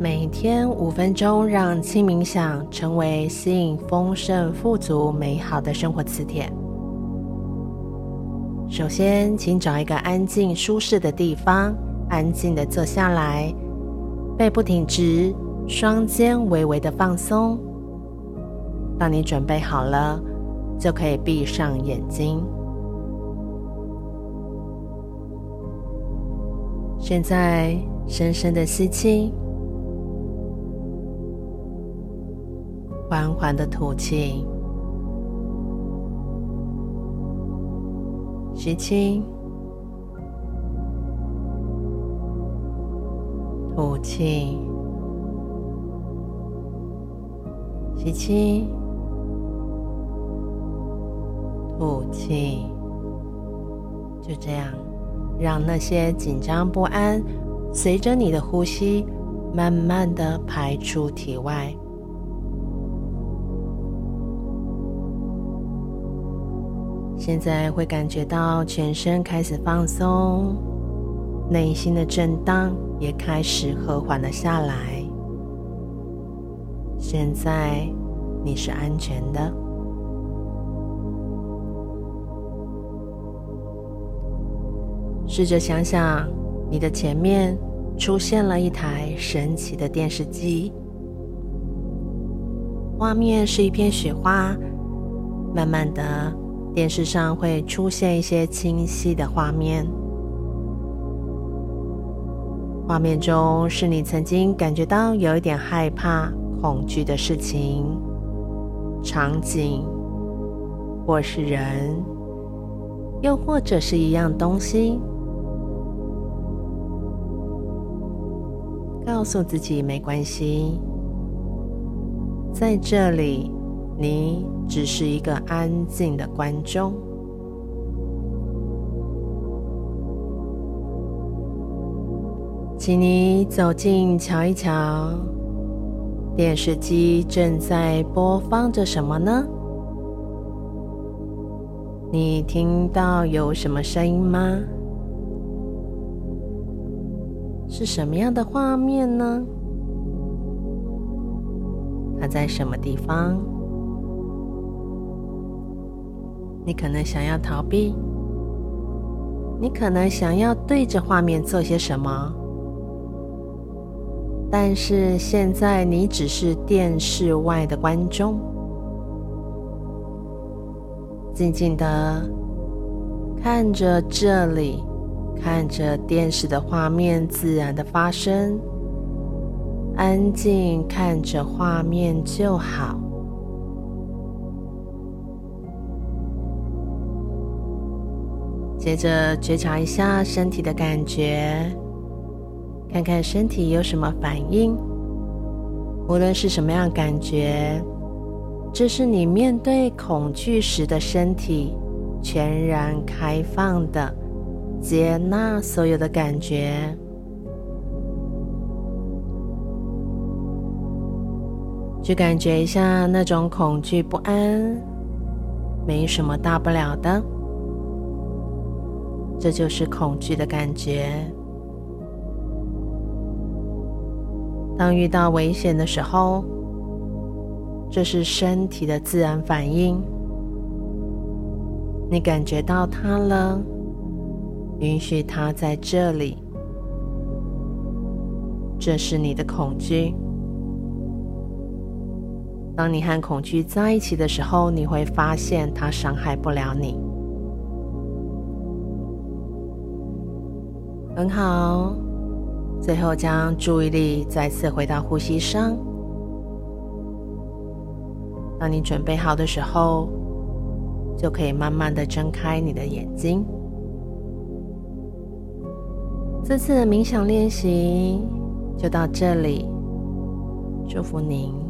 每天五分钟，让轻冥想成为吸引丰盛、富足、美好的生活磁铁。首先，请找一个安静、舒适的地方，安静地坐下来，背部挺直，双肩微微的放松。当你准备好了，就可以闭上眼睛。现在，深深的吸气，缓缓的吐气。吸气，吐气，吸气，吐气，就这样。让那些紧张不安随着你的呼吸，慢慢的排出体外。现在会感觉到全身开始放松，内心的震荡也开始和缓了下来。现在你是安全的。试着想想，你的前面出现了一台神奇的电视机，画面是一片雪花。慢慢的，电视上会出现一些清晰的画面，画面中是你曾经感觉到有一点害怕、恐惧的事情、场景，或是人，又或者是一样东西。告诉自己没关系，在这里，你只是一个安静的观众。请你走近瞧一瞧，电视机正在播放着什么呢？你听到有什么声音吗？是什么样的画面呢？它在什么地方？你可能想要逃避，你可能想要对着画面做些什么，但是现在你只是电视外的观众，静静的看着这里。看着电视的画面自然的发生，安静看着画面就好。接着觉察一下身体的感觉，看看身体有什么反应。无论是什么样感觉，这是你面对恐惧时的身体，全然开放的。接纳所有的感觉，去感觉一下那种恐惧不安，没什么大不了的，这就是恐惧的感觉。当遇到危险的时候，这是身体的自然反应，你感觉到它了。允许它在这里，这是你的恐惧。当你和恐惧在一起的时候，你会发现它伤害不了你。很好，最后将注意力再次回到呼吸上。当你准备好的时候，就可以慢慢的睁开你的眼睛。这次的冥想练习就到这里，祝福您。